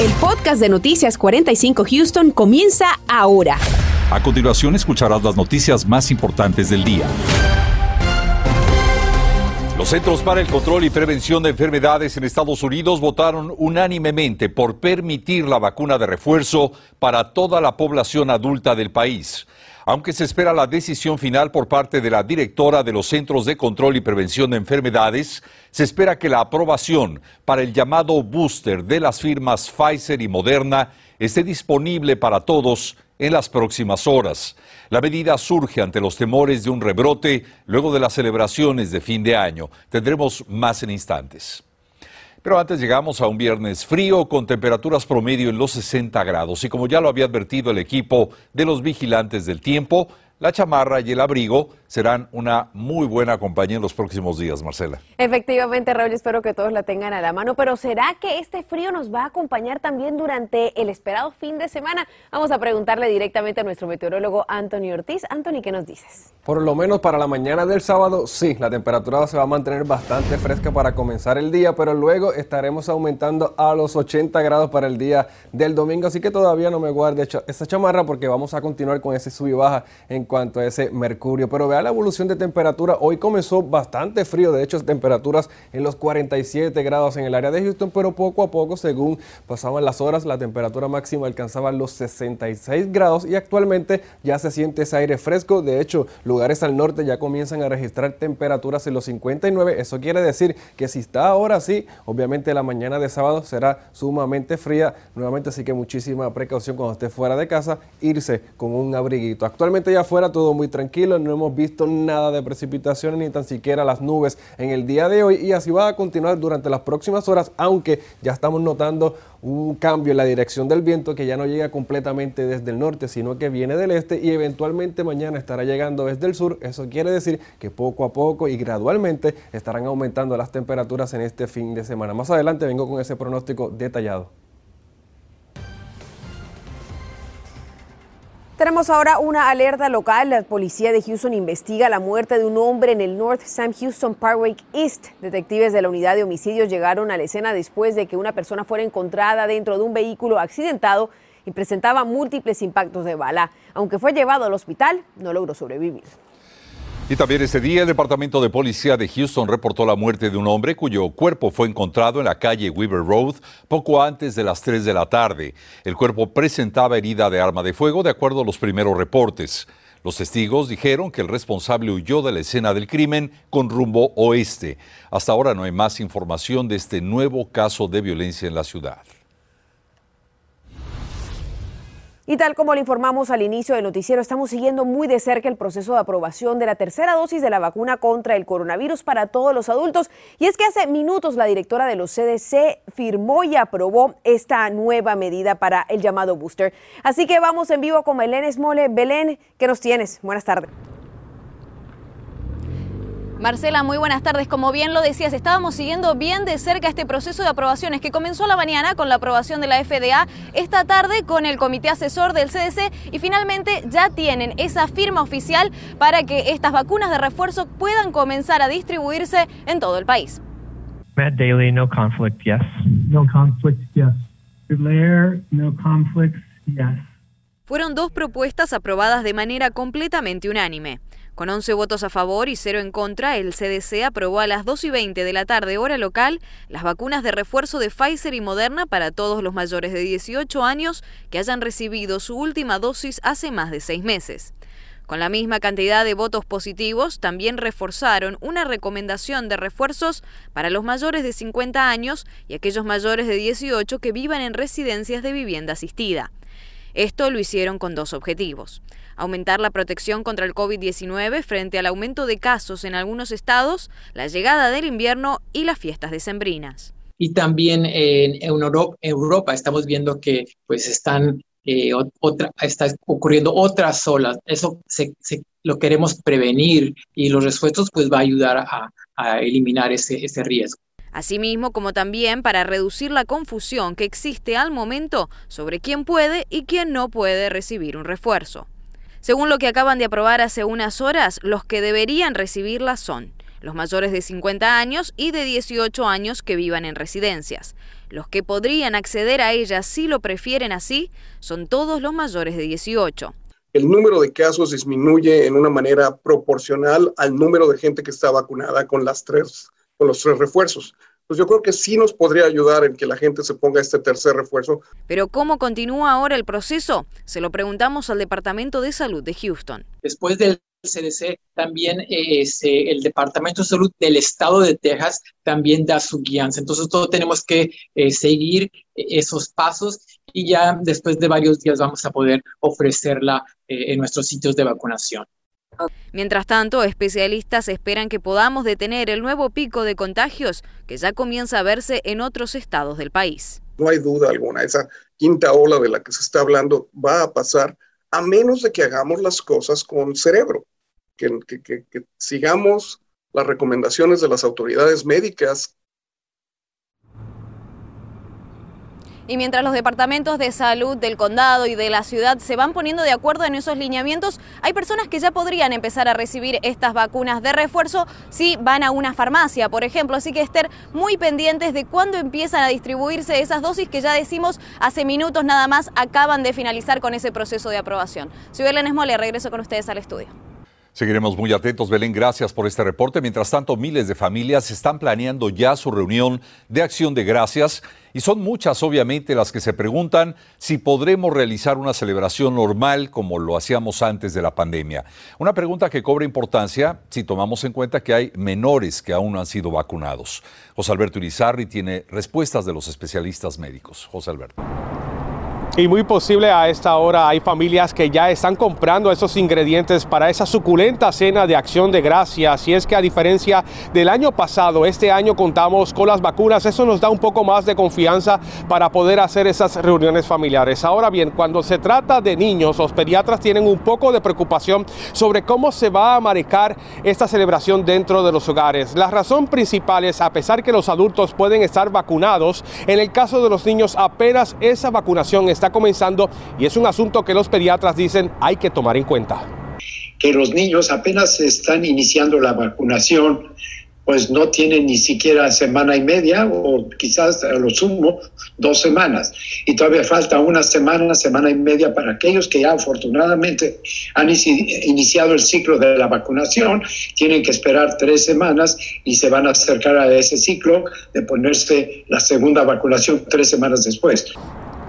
El podcast de Noticias 45 Houston comienza ahora. A continuación escucharás las noticias más importantes del día. Los Centros para el Control y Prevención de Enfermedades en Estados Unidos votaron unánimemente por permitir la vacuna de refuerzo para toda la población adulta del país. Aunque se espera la decisión final por parte de la directora de los Centros de Control y Prevención de Enfermedades, se espera que la aprobación para el llamado booster de las firmas Pfizer y Moderna esté disponible para todos en las próximas horas. La medida surge ante los temores de un rebrote luego de las celebraciones de fin de año. Tendremos más en instantes. Pero antes llegamos a un viernes frío con temperaturas promedio en los 60 grados. Y como ya lo había advertido el equipo de los vigilantes del tiempo, la chamarra y el abrigo serán una muy buena compañía en los próximos días, Marcela. Efectivamente, Raúl, espero que todos la tengan a la mano, pero ¿será que este frío nos va a acompañar también durante el esperado fin de semana? Vamos a preguntarle directamente a nuestro meteorólogo Anthony Ortiz. Anthony, ¿qué nos dices? Por lo menos para la mañana del sábado, sí, la temperatura se va a mantener bastante fresca para comenzar el día, pero luego estaremos aumentando a los 80 grados para el día del domingo, así que todavía no me guarde esa chamarra porque vamos a continuar con ese sub y baja en cuanto a ese mercurio. Pero la evolución de temperatura, hoy comenzó bastante frío, de hecho temperaturas en los 47 grados en el área de Houston, pero poco a poco, según pasaban las horas, la temperatura máxima alcanzaba los 66 grados y actualmente ya se siente ese aire fresco. De hecho, lugares al norte ya comienzan a registrar temperaturas en los 59. Eso quiere decir que si está ahora así, obviamente la mañana de sábado será sumamente fría. Nuevamente, así que muchísima precaución cuando esté fuera de casa, irse con un abriguito. Actualmente ya fuera todo muy tranquilo, no hemos visto nada de precipitaciones ni tan siquiera las nubes en el día de hoy y así va a continuar durante las próximas horas, aunque ya estamos notando un cambio en la dirección del viento que ya no llega completamente desde el norte, sino que viene del este y eventualmente mañana estará llegando desde el sur. Eso quiere decir que poco a poco y gradualmente estarán aumentando las temperaturas en este fin de semana. Más adelante vengo con ese pronóstico detallado. Tenemos ahora una alerta local. La policía de Houston investiga la muerte de un hombre en el North Sam Houston Parkway East. Detectives de la unidad de homicidios llegaron a la escena después de que una persona fuera encontrada dentro de un vehículo accidentado y presentaba múltiples impactos de bala. Aunque fue llevado al hospital, no logró sobrevivir. Y también ese día el Departamento de Policía de Houston reportó la muerte de un hombre cuyo cuerpo fue encontrado en la calle Weaver Road poco antes de las 3 de la tarde. El cuerpo presentaba herida de arma de fuego de acuerdo a los primeros reportes. Los testigos dijeron que el responsable huyó de la escena del crimen con rumbo oeste. Hasta ahora no hay más información de este nuevo caso de violencia en la ciudad. Y tal como le informamos al inicio del noticiero, estamos siguiendo muy de cerca el proceso de aprobación de la tercera dosis de la vacuna contra el coronavirus para todos los adultos. Y es que hace minutos la directora de los CDC firmó y aprobó esta nueva medida para el llamado booster. Así que vamos en vivo con Belén Esmole. Belén, ¿qué nos tienes? Buenas tardes. Marcela, muy buenas tardes. Como bien lo decías, estábamos siguiendo bien de cerca este proceso de aprobaciones que comenzó la mañana con la aprobación de la FDA, esta tarde con el comité asesor del CDC y finalmente ya tienen esa firma oficial para que estas vacunas de refuerzo puedan comenzar a distribuirse en todo el país. Matt Daly, no conflict, yes. No conflict, yes. Blair, no conflict, yes. Fueron dos propuestas aprobadas de manera completamente unánime. Con 11 votos a favor y 0 en contra, el CDC aprobó a las 2 y 20 de la tarde hora local las vacunas de refuerzo de Pfizer y Moderna para todos los mayores de 18 años que hayan recibido su última dosis hace más de seis meses. Con la misma cantidad de votos positivos, también reforzaron una recomendación de refuerzos para los mayores de 50 años y aquellos mayores de 18 que vivan en residencias de vivienda asistida. Esto lo hicieron con dos objetivos. Aumentar la protección contra el COVID-19 frente al aumento de casos en algunos estados, la llegada del invierno y las fiestas decembrinas. Y también en Europa, estamos viendo que pues están eh, otra, está ocurriendo otras olas. Eso lo queremos prevenir y los refuerzos pues va a ayudar a, eliminar ese riesgo asimismo como también para reducir la confusión que existe al momento sobre quién puede y quién no puede recibir un refuerzo. Según lo que acaban de aprobar hace unas horas, los que deberían recibirla son los mayores de 50 años y de 18 años que vivan en residencias. Los que podrían acceder a ella si lo prefieren así son todos los mayores de 18 el número de casos disminuye en una manera proporcional al número de gente que está vacunada con, las tres, con los tres refuerzos. Pues yo creo que sí nos podría ayudar en que la gente se ponga este tercer refuerzo. Pero ¿cómo continúa ahora el proceso? Se lo preguntamos al Departamento de Salud de Houston. Después del CDC, también eh, el Departamento de Salud del Estado de Texas también da su guianza. Entonces, todos tenemos que eh, seguir esos pasos y ya después de varios días vamos a poder ofrecerla eh, en nuestros sitios de vacunación. Mientras tanto, especialistas esperan que podamos detener el nuevo pico de contagios que ya comienza a verse en otros estados del país. No hay duda alguna, esa quinta ola de la que se está hablando va a pasar a menos de que hagamos las cosas con cerebro, que, que sigamos las recomendaciones de las autoridades médicas Y mientras los departamentos de salud del condado y de la ciudad se van poniendo de acuerdo en esos lineamientos, hay personas que ya podrían empezar a recibir estas vacunas de refuerzo si van a una farmacia, por ejemplo. Así que estén muy pendientes de cuándo empiezan a distribuirse esas dosis que ya decimos hace minutos nada más acaban de finalizar con ese proceso de aprobación. Soy Belén Esmole, regreso con ustedes al estudio. Seguiremos muy atentos, Belén. Gracias por este reporte. Mientras tanto, miles de familias están planeando ya su reunión de acción de gracias y son muchas, obviamente, las que se preguntan si podremos realizar una celebración normal como lo hacíamos antes de la pandemia. Una pregunta que cobra importancia si tomamos en cuenta que hay menores que aún no han sido vacunados. José Alberto Irizarri tiene respuestas de los especialistas médicos. José Alberto. Y muy posible a esta hora hay familias que ya están comprando esos ingredientes para esa suculenta cena de acción de gracias. Y es que a diferencia del año pasado, este año contamos con las vacunas. Eso nos da un poco más de confianza para poder hacer esas reuniones familiares. Ahora bien, cuando se trata de niños, los pediatras tienen un poco de preocupación sobre cómo se va a manejar esta celebración dentro de los hogares. La razón principal es, a pesar que los adultos pueden estar vacunados, en el caso de los niños apenas esa vacunación está comenzando y es un asunto que los pediatras dicen hay que tomar en cuenta. Que los niños apenas están iniciando la vacunación, pues no tienen ni siquiera semana y media o quizás a lo sumo dos semanas. Y todavía falta una semana, semana y media para aquellos que ya afortunadamente han iniciado el ciclo de la vacunación. Tienen que esperar tres semanas y se van a acercar a ese ciclo de ponerse la segunda vacunación tres semanas después.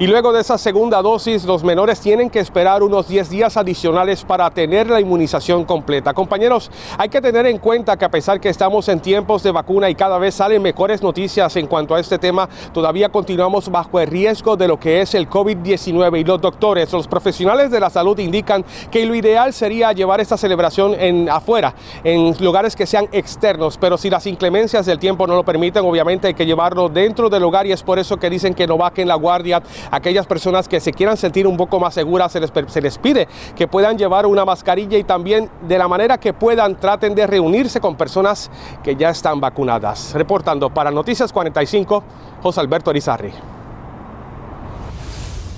Y luego de esa segunda dosis, los menores tienen que esperar unos 10 días adicionales para tener la inmunización completa. Compañeros, hay que tener en cuenta que a pesar que estamos en tiempos de vacuna y cada vez salen mejores noticias en cuanto a este tema, todavía continuamos bajo el riesgo de lo que es el COVID-19 y los doctores, los profesionales de la salud indican que lo ideal sería llevar esta celebración en afuera, en lugares que sean externos, pero si las inclemencias del tiempo no lo permiten, obviamente hay que llevarlo dentro del hogar y es por eso que dicen que no bajen la guardia aquellas personas que se quieran sentir un poco más seguras, se les, se les pide que puedan llevar una mascarilla y también de la manera que puedan traten de reunirse con personas que ya están vacunadas. Reportando para Noticias 45, José Alberto Arizarri.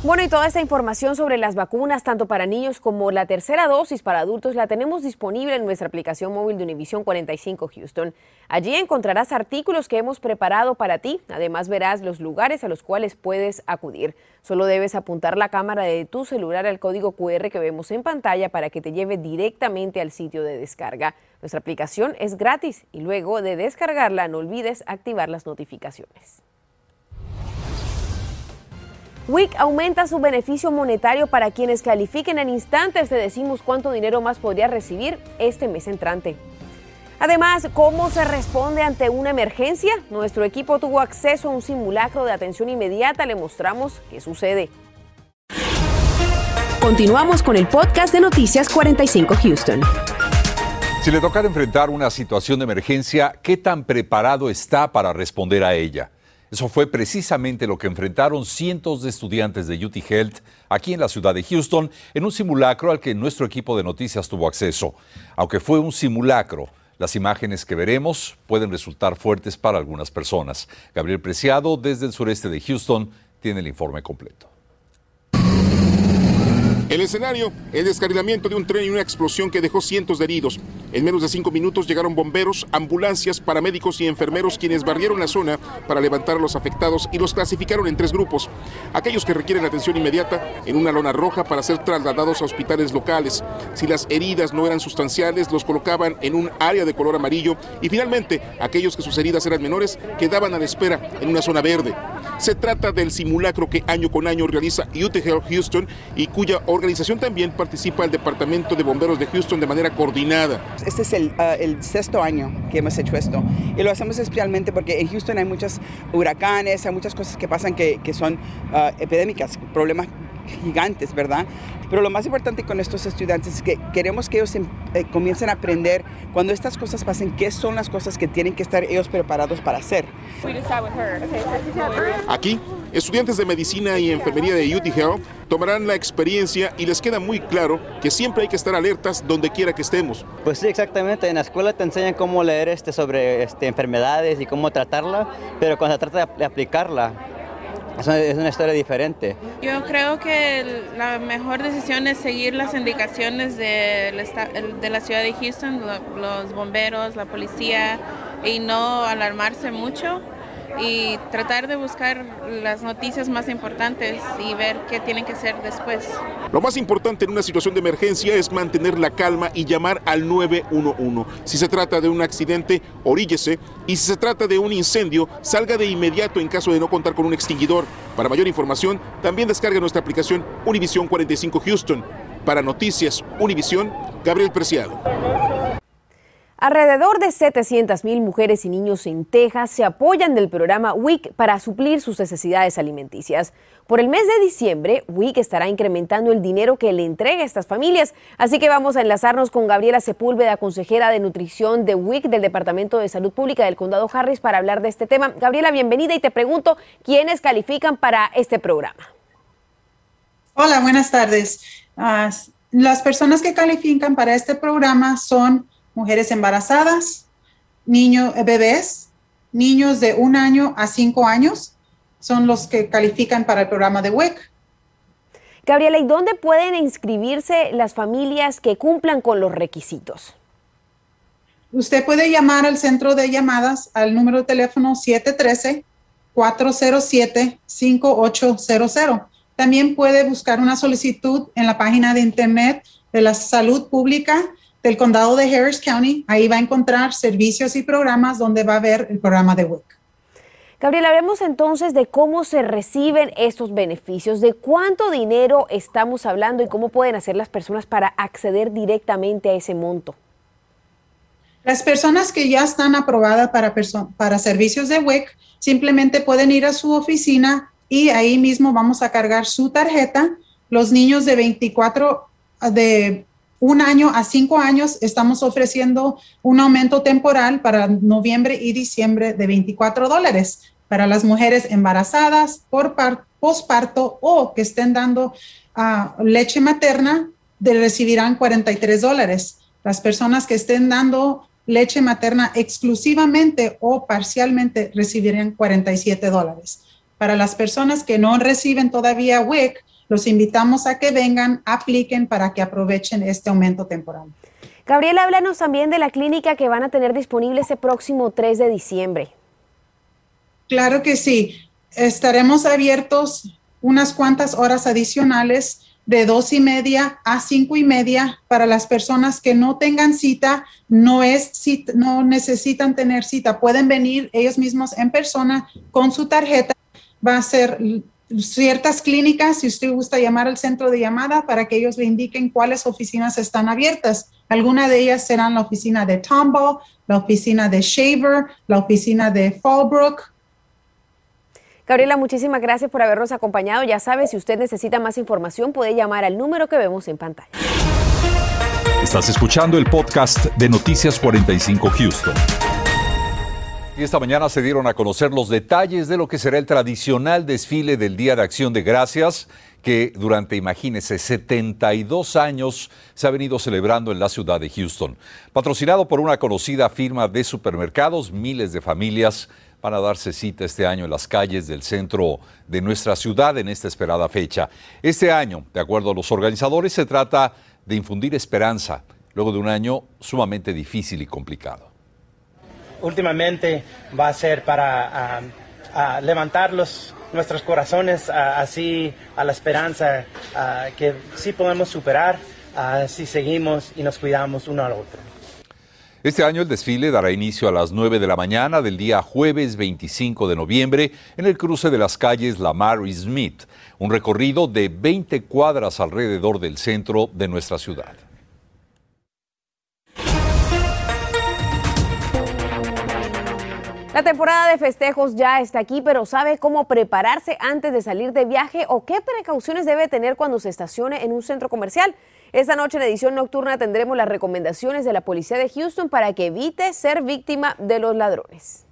Bueno, y toda esta información sobre las vacunas, tanto para niños como la tercera dosis para adultos, la tenemos disponible en nuestra aplicación móvil de Univision 45 Houston. Allí encontrarás artículos que hemos preparado para ti. Además, verás los lugares a los cuales puedes acudir. Solo debes apuntar la cámara de tu celular al código QR que vemos en pantalla para que te lleve directamente al sitio de descarga. Nuestra aplicación es gratis y luego de descargarla no olvides activar las notificaciones. WIC aumenta su beneficio monetario para quienes califiquen en instantes. Te decimos cuánto dinero más podría recibir este mes entrante. Además, ¿cómo se responde ante una emergencia? Nuestro equipo tuvo acceso a un simulacro de atención inmediata. Le mostramos qué sucede. Continuamos con el podcast de Noticias 45 Houston. Si le tocara enfrentar una situación de emergencia, ¿qué tan preparado está para responder a ella? Eso fue precisamente lo que enfrentaron cientos de estudiantes de UT Health aquí en la ciudad de Houston en un simulacro al que nuestro equipo de noticias tuvo acceso. Aunque fue un simulacro, las imágenes que veremos pueden resultar fuertes para algunas personas. Gabriel Preciado, desde el sureste de Houston, tiene el informe completo. El escenario, el descarrilamiento de un tren y una explosión que dejó cientos de heridos. En menos de cinco minutos llegaron bomberos, ambulancias, paramédicos y enfermeros quienes barrieron la zona para levantar a los afectados y los clasificaron en tres grupos. Aquellos que requieren atención inmediata en una lona roja para ser trasladados a hospitales locales. Si las heridas no eran sustanciales, los colocaban en un área de color amarillo y finalmente aquellos que sus heridas eran menores quedaban a la espera en una zona verde. Se trata del simulacro que año con año realiza UT Houston y cuya organización también participa el Departamento de Bomberos de Houston de manera coordinada. Este es ah, el, sexto año que hemos hecho esto y lo hacemos especialmente porque en Houston hay muchos huracanes, hay muchas cosas que pasan que, son uh, epidémicas, problemas gigantes, ¿verdad? Pero lo más importante con estos estudiantes es que queremos que ellos em, eh, comiencen a aprender cuando estas cosas pasen, qué son las cosas que tienen que estar ellos preparados para hacer. Aquí, estudiantes de medicina y enfermería de UT Health tomarán la experiencia y les queda muy claro que siempre hay que estar alertas donde quiera que estemos. Pues sí, exactamente. En la escuela te enseñan cómo leer este sobre este, enfermedades y cómo tratarla, pero cuando se trata de aplicarla, es una, historia diferente. Yo creo que la mejor decisión es seguir las indicaciones de, la ciudad de Houston, los bomberos, la policía, y no alarmarse mucho y tratar de buscar las noticias más importantes y ver qué tienen que hacer después. Lo más importante en una situación de emergencia es mantener la calma y llamar al 911. Si se trata de un accidente, oríllese y si se trata de un incendio, salga de inmediato en caso de no contar con un extinguidor. Para mayor información, también descargue nuestra aplicación Univision 45 Houston. Para Noticias Univision, Gabriel Preciado. Alrededor de 700.000 mujeres y niños en Texas se apoyan del programa WIC para suplir sus necesidades alimenticias. Por el mes de diciembre, WIC estará incrementando el dinero que le entrega a estas familias. Así que vamos a enlazarnos con Gabriela Sepúlveda, consejera de nutrición de WIC del Departamento de Salud Pública del Condado Harris, para hablar de este tema. Gabriela, bienvenida y te pregunto, ¿quiénes califican para este programa? Hola, buenas tardes. Ah, las personas que califican para este programa son mujeres embarazadas, niños, eh, bebés, niños de un año a cinco años, son los que califican para el programa de WIC. Gabriela, ¿y dónde pueden inscribirse las familias que cumplan con los requisitos? Usted puede llamar al centro de llamadas al número de teléfono 713-407-5800. También puede buscar una solicitud en la página de internet de la salud pública del condado de Harris County. Ahí va a encontrar servicios y programas donde va a ver el programa de WIC. Gabriela, hablemos entonces de cómo se reciben estos beneficios, de cuánto dinero estamos hablando y cómo pueden hacer las personas para acceder directamente a ese monto. Las personas que ya están aprobadas para, para servicios de WIC simplemente pueden ir a su oficina y ahí mismo vamos a cargar su tarjeta. Los niños de 24 de un año a cinco años estamos ofreciendo un aumento temporal para noviembre y diciembre de 24 dólares para las mujeres embarazadas por posparto o que estén dando ah, leche materna de, recibirán 43 dólares. Las personas que estén dando leche materna exclusivamente o parcialmente recibirán 47 dólares. Para las personas que no reciben todavía WIC, los invitamos a que vengan, apliquen para que aprovechen este aumento temporal. Gabriela, háblanos también de la clínica que van a tener disponible ese próximo 3 de diciembre. Claro que sí. Estaremos abiertos unas cuantas horas adicionales de dos y media a cinco y media para las personas que no tengan cita, no es no necesitan tener cita, pueden venir ellos mismos en persona con su tarjeta. Va a ser ciertas clínicas, si usted gusta llamar al centro de llamada para que ellos le indiquen cuáles oficinas están abiertas. Algunas de ellas serán la oficina de Tombaugh, la oficina de Shaver, la oficina de Fallbrook. Gabriela, muchísimas gracias por habernos acompañado. Ya sabe, si usted necesita más información, puede llamar al número que vemos en pantalla. Estás escuchando el podcast de Noticias 45 Houston. Y esta mañana se dieron a conocer los detalles de lo que será el tradicional desfile del Día de Acción de Gracias que durante, imagínense, 72 años se ha venido celebrando en la ciudad de Houston. Patrocinado por una conocida firma de supermercados, miles de familias van a darse cita este año en las calles del centro de nuestra ciudad en esta esperada fecha. Este año, de acuerdo a los organizadores, se trata de infundir esperanza luego de un año sumamente difícil y complicado. Últimamente va a ser para um, levantar nuestros corazones así a la esperanza que sí podemos superar si seguimos y nos cuidamos uno al otro. Este año el desfile dará inicio a las 9 de la mañana del día jueves 25 de noviembre en el cruce de las calles Lamar y Smith, un recorrido de 20 cuadras alrededor del centro de nuestra ciudad. La temporada de festejos ya está aquí, pero ¿sabe cómo prepararse antes de salir de viaje o qué precauciones debe tener cuando se estacione en un centro comercial? Esta noche en edición nocturna tendremos las recomendaciones de la policía de Houston para que evite ser víctima de los ladrones.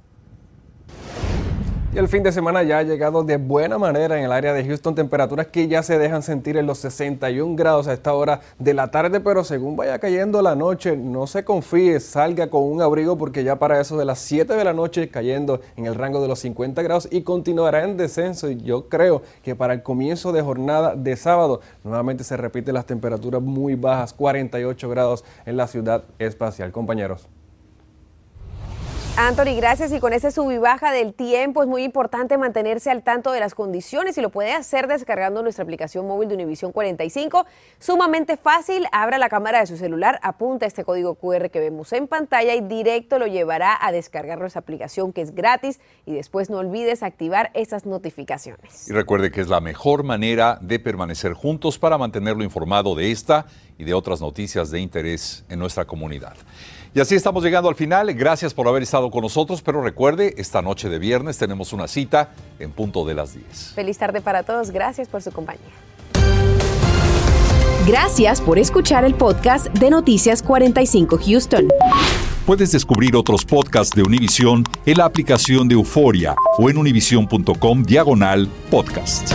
Y el fin de semana ya ha llegado de buena manera en el área de Houston, temperaturas que ya se dejan sentir en los 61 grados a esta hora de la tarde, pero según vaya cayendo la noche, no se confíe, salga con un abrigo porque ya para eso de las 7 de la noche cayendo en el rango de los 50 grados y continuará en descenso y yo creo que para el comienzo de jornada de sábado nuevamente se repiten las temperaturas muy bajas, 48 grados en la ciudad espacial. Compañeros. Anthony, gracias. Y con ese sub y baja del tiempo es muy importante mantenerse al tanto de las condiciones y lo puede hacer descargando nuestra aplicación móvil de Univisión 45. Sumamente fácil. Abra la cámara de su celular, apunta este código QR que vemos en pantalla y directo lo llevará a descargar nuestra aplicación que es gratis. Y después no olvides activar esas notificaciones. Y recuerde que es la mejor manera de permanecer juntos para mantenerlo informado de esta y de otras noticias de interés en nuestra comunidad. Y así estamos llegando al final. Gracias por haber estado con nosotros, pero recuerde, esta noche de viernes tenemos una cita en punto de las 10. Feliz tarde para todos. Gracias por su compañía. Gracias por escuchar el podcast de Noticias 45 Houston. Puedes descubrir otros podcasts de Univision en la aplicación de Euforia o en univision.com diagonal podcast.